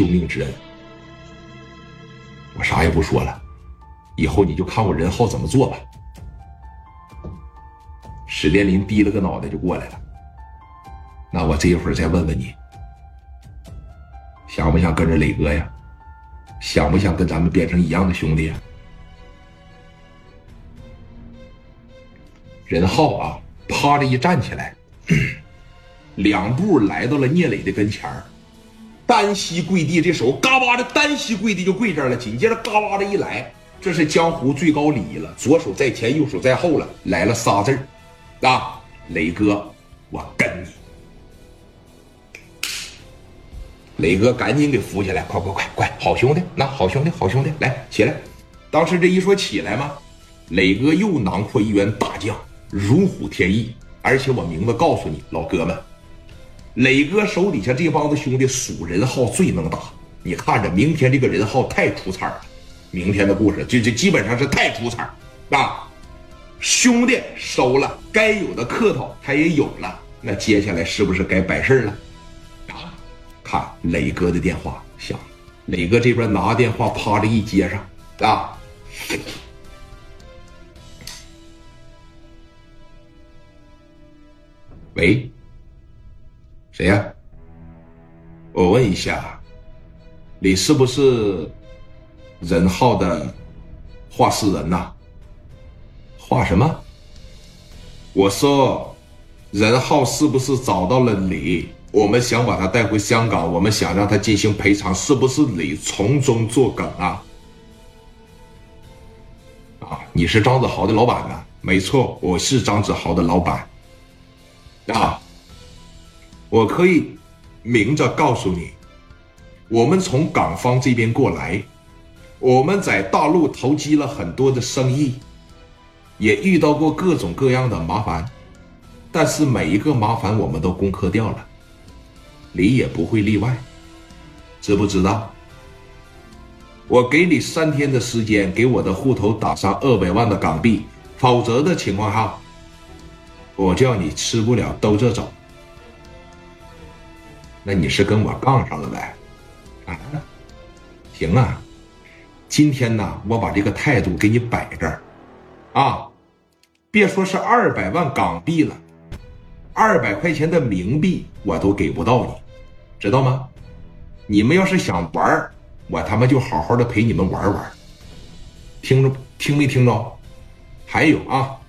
救命之恩。我啥也不说了，以后你就看我任浩怎么做吧。史殿林低了个脑袋就过来了。那我这一会儿再问问你，想不想跟着磊哥呀？想不想跟咱们变成一样的兄弟呀？任浩啊，啪的一站起来，两步来到了聂磊的跟前儿，单膝跪地，这手嘎巴的单膝跪地就跪这儿了。紧接着嘎巴的一来，这是江湖最高礼仪了，左手在前，右手在后了，来了仨字儿啊，磊哥，我跟你。磊哥赶紧给扶起来，快快快快，好兄弟，那好兄弟，好兄弟，来起来。当时这一说起来嘛，磊哥又囊括一员大将。如虎添翼，而且我明白告诉你，老哥们，磊哥手底下这帮子兄弟数人浩最能打。你看着，明天这个人浩太出彩了。明天的故事就就基本上是太出彩啊！兄弟收了该有的客套，他也有了。那接下来是不是该摆事了？啊！看磊哥的电话响，磊哥这边拿电话，啪的一接上啊。喂，谁呀？我问一下，你是不是任浩的画室人呐？画什么？我说，任浩是不是找到了你？我们想把他带回香港，我们想让他进行赔偿，是不是你从中作梗啊？啊，你是张子豪的老板呢？没错，我是张子豪的老板。啊！我可以明着告诉你，我们从港方这边过来，我们在大陆投机了很多的生意，也遇到过各种各样的麻烦，但是每一个麻烦我们都攻克掉了，你也不会例外，知不知道？我给你三天的时间，给我的户头打上二百万的港币，否则的情况下。我叫你吃不了兜着走，那你是跟我杠上了呗？啊，行啊，今天呢，我把这个态度给你摆这儿，啊，别说是二百万港币了，二百块钱的冥币我都给不到你，知道吗？你们要是想玩我他妈就好好的陪你们玩玩，听着听没听着？还有啊。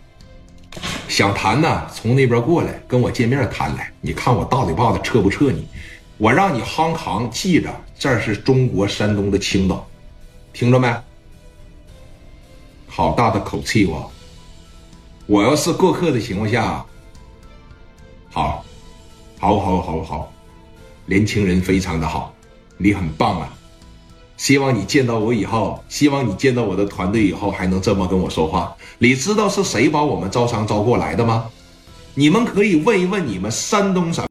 想谈呢，从那边过来跟我见面谈来。你看我大嘴巴子撤不撤你？我让你夯扛，记着，这是中国山东的青岛，听着没？好大的口气哦！我要是过客的情况下，好，好，好，好，好，年轻人非常的好，你很棒啊！希望你见到我以后，希望你见到我的团队以后，还能这么跟我说话。你知道是谁把我们招商招过来的吗？你们可以问一问你们山东省。